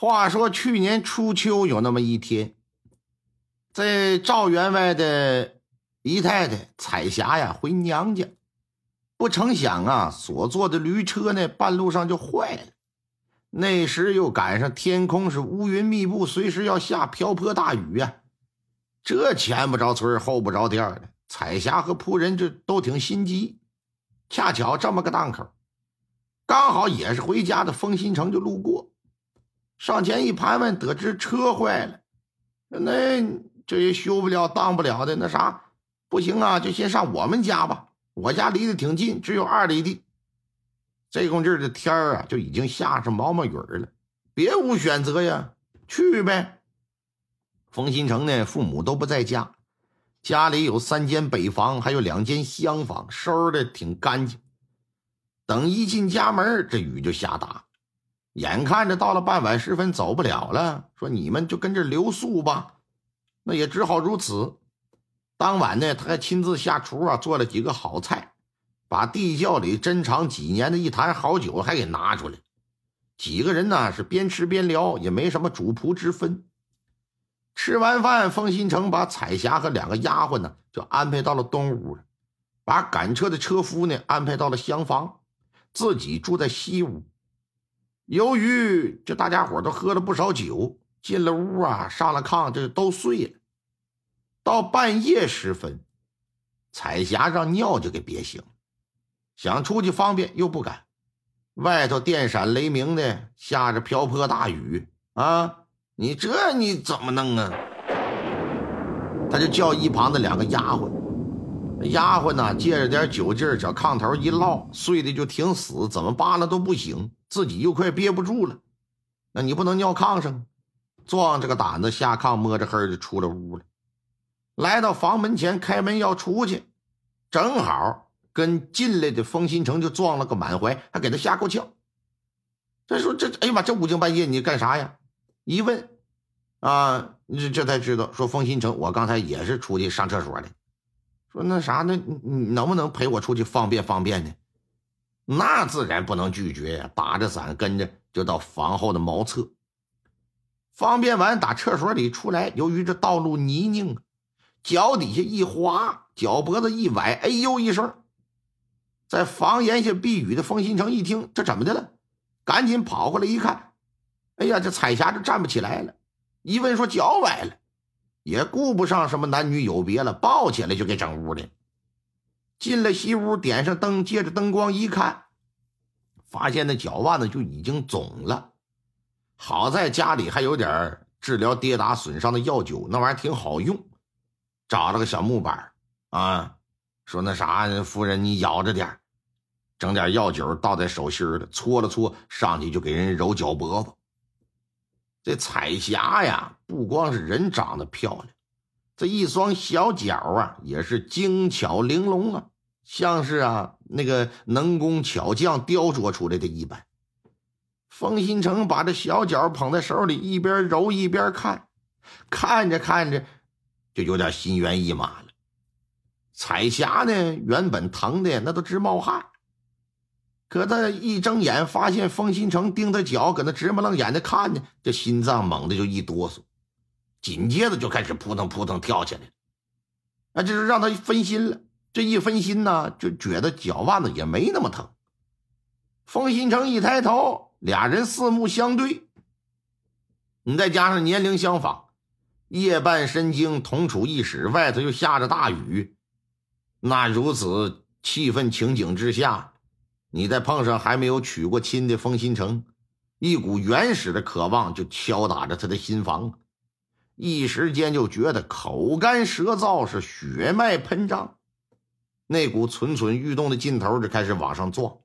话说去年初秋有那么一天，在赵员外的姨太太彩霞呀回娘家，不成想啊，所坐的驴车呢半路上就坏了。那时又赶上天空是乌云密布，随时要下瓢泼大雨呀。这前不着村后不着店的，彩霞和仆人这都挺心急。恰巧这么个档口，刚好也是回家的风新城就路过。上前一盘问，得知车坏了，那这也修不了、当不了的，那啥不行啊？就先上我们家吧，我家离得挺近，只有二里地。这功劲儿的天儿啊，就已经下上毛毛雨了，别无选择呀，去呗。冯新成呢，父母都不在家，家里有三间北房，还有两间厢房，收拾的挺干净。等一进家门，这雨就下大了。眼看着到了傍晚时分，走不了了，说你们就跟着留宿吧。那也只好如此。当晚呢，他还亲自下厨啊，做了几个好菜，把地窖里珍藏几年的一坛好酒还给拿出来。几个人呢是边吃边聊，也没什么主仆之分。吃完饭，封新成把彩霞和两个丫鬟呢就安排到了东屋，把赶车的车夫呢安排到了厢房，自己住在西屋。由于这大家伙都喝了不少酒，进了屋啊，上了炕，这都睡了。到半夜时分，彩霞让尿就给憋醒，想出去方便又不敢。外头电闪雷鸣的，下着瓢泼大雨啊！你这你怎么弄啊？他就叫一旁的两个丫鬟，丫鬟呢借着点酒劲儿，找炕头一落，睡的就挺死，怎么扒拉都不醒。自己又快憋不住了，那你不能尿炕上，壮着个胆子下炕，摸着黑就出了屋了。来到房门前，开门要出去，正好跟进来的封新成就撞了个满怀，还给他吓够呛。他说这，哎呀妈，这五更半夜你干啥呀？一问，啊，这这才知道，说封新成，我刚才也是出去上厕所的。说那啥，那你能不能陪我出去方便方便呢？那自然不能拒绝呀！打着伞跟着就到房后的茅厕。方便完，打厕所里出来，由于这道路泥泞，脚底下一滑，脚脖子一崴，哎呦一声，在房檐下避雨的封新成一听，这怎么的了？赶紧跑过来一看，哎呀，这彩霞就站不起来了。一问说脚崴了，也顾不上什么男女有别了，抱起来就给整屋里。进了西屋，点上灯，借着灯光一看，发现那脚腕子就已经肿了。好在家里还有点治疗跌打损伤的药酒，那玩意儿挺好用。找了个小木板啊，说那啥，夫人你咬着点整点药酒倒在手心里，搓了搓，上去就给人揉脚脖子。这彩霞呀，不光是人长得漂亮。这一双小脚啊，也是精巧玲珑啊，像是啊那个能工巧匠雕琢出来的一般。封新成把这小脚捧在手里，一边揉一边看，看着看着就有点心猿意马了。彩霞呢，原本疼的那都直冒汗，可他一睁眼发现封新成盯着脚，搁那直目愣眼的看呢，这心脏猛地就一哆嗦。紧接着就开始扑腾扑腾跳起来，那就是让他分心了。这一分心呢，就觉得脚腕子也没那么疼。封新成一抬头，俩人四目相对。你再加上年龄相仿，夜半深更同处一室，外头又下着大雨，那如此气氛情景之下，你再碰上还没有娶过亲的封新成，一股原始的渴望就敲打着他的心房。一时间就觉得口干舌燥，是血脉喷张，那股蠢蠢欲动的劲头就开始往上撞。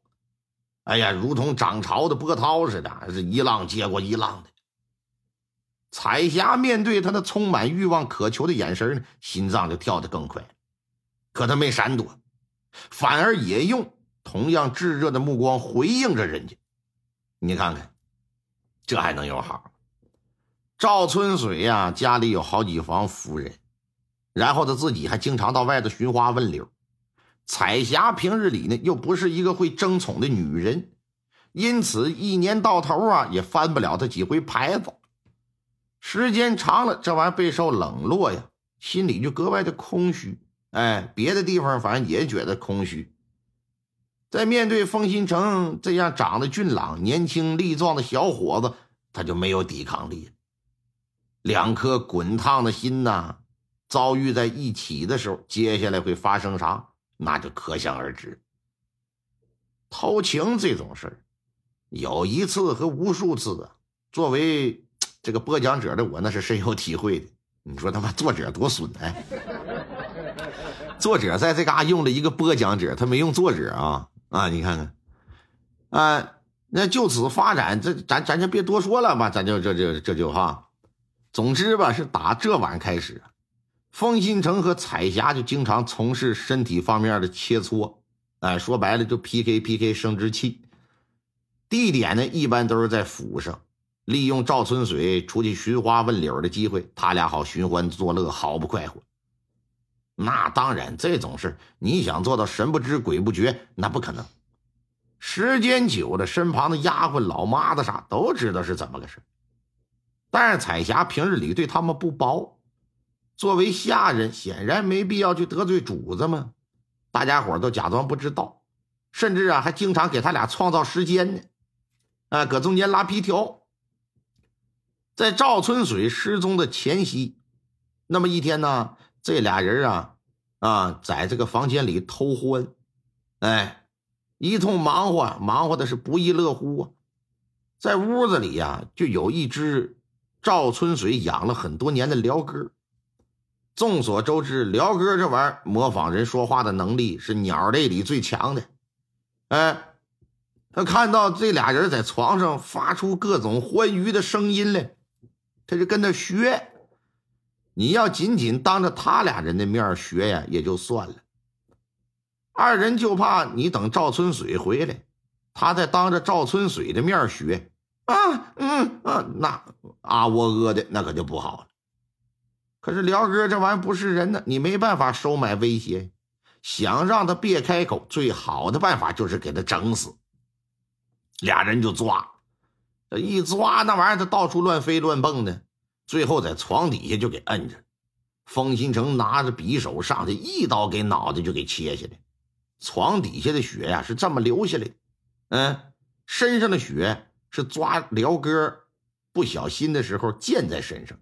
哎呀，如同涨潮的波涛似的，是一浪接过一浪的。彩霞面对他那充满欲望、渴求的眼神呢，心脏就跳得更快。可他没闪躲，反而也用同样炙热的目光回应着人家。你看看，这还能有好？赵春水呀，家里有好几房夫人，然后他自己还经常到外头寻花问柳。彩霞平日里呢，又不是一个会争宠的女人，因此一年到头啊，也翻不了他几回牌子。时间长了，这玩意儿备受冷落呀，心里就格外的空虚。哎，别的地方反正也觉得空虚。在面对风新城这样长得俊朗、年轻力壮的小伙子，他就没有抵抗力。两颗滚烫的心呐，遭遇在一起的时候，接下来会发生啥，那就可想而知。偷情这种事儿，有一次和无数次啊，作为。这个播讲者的我那是深有体会的。你说他妈作者多损哎！作者在这嘎用了一个播讲者，他没用作者啊啊！你看看，啊，那就此发展，这咱咱就别多说了吧，咱就这这这就哈。总之吧，是打这晚开始，风新城和彩霞就经常从事身体方面的切磋，哎，说白了就 PK PK 生殖器。地点呢，一般都是在府上。利用赵春水出去寻花问柳的机会，他俩好寻欢作乐，好不快活。那当然，这种事你想做到神不知鬼不觉，那不可能。时间久了，身旁的丫鬟、老妈子啥都知道是怎么个事但是彩霞平日里对他们不薄，作为下人，显然没必要去得罪主子嘛。大家伙都假装不知道，甚至啊，还经常给他俩创造时间呢，啊，搁中间拉皮条。在赵春水失踪的前夕，那么一天呢，这俩人啊啊，在这个房间里偷欢，哎，一通忙活，忙活的是不亦乐乎啊。在屋子里呀，就有一只赵春水养了很多年的辽哥。众所周知，辽哥这玩意儿模仿人说话的能力是鸟类里最强的。哎，他看到这俩人在床上发出各种欢愉的声音来。他就跟他学，你要仅仅当着他俩人的面学呀，也就算了。二人就怕你等赵春水回来，他再当着赵春水的面学啊，嗯啊，那啊喔呃的那可就不好了。可是辽哥这玩意不是人呢，你没办法收买威胁，想让他别开口，最好的办法就是给他整死。俩人就抓。一抓那玩意儿，他到处乱飞乱蹦的，最后在床底下就给摁着。风新城拿着匕首上去，一刀给脑袋就给切下来。床底下的血呀是这么流下来的，嗯，身上的血是抓辽哥不小心的时候溅在身上。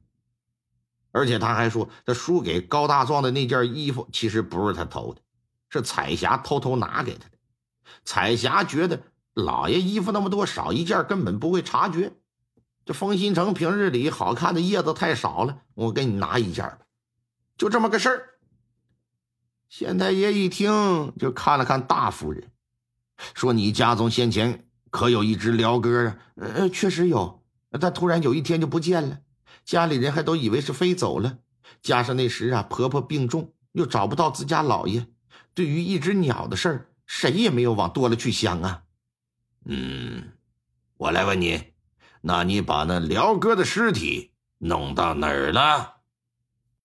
而且他还说，他输给高大壮的那件衣服其实不是他偷的，是彩霞偷偷拿给他的。彩霞觉得。老爷衣服那么多，少一件根本不会察觉。这风新城平日里好看的叶子太少了，我给你拿一件吧，就这么个事儿。县太爷一听，就看了看大夫人，说：“你家中先前可有一只鹩哥啊？”“呃，确实有，但突然有一天就不见了，家里人还都以为是飞走了。加上那时啊，婆婆病重，又找不到自家老爷，对于一只鸟的事儿，谁也没有往多了去想啊。”嗯，我来问你，那你把那鹩哥的尸体弄到哪儿了？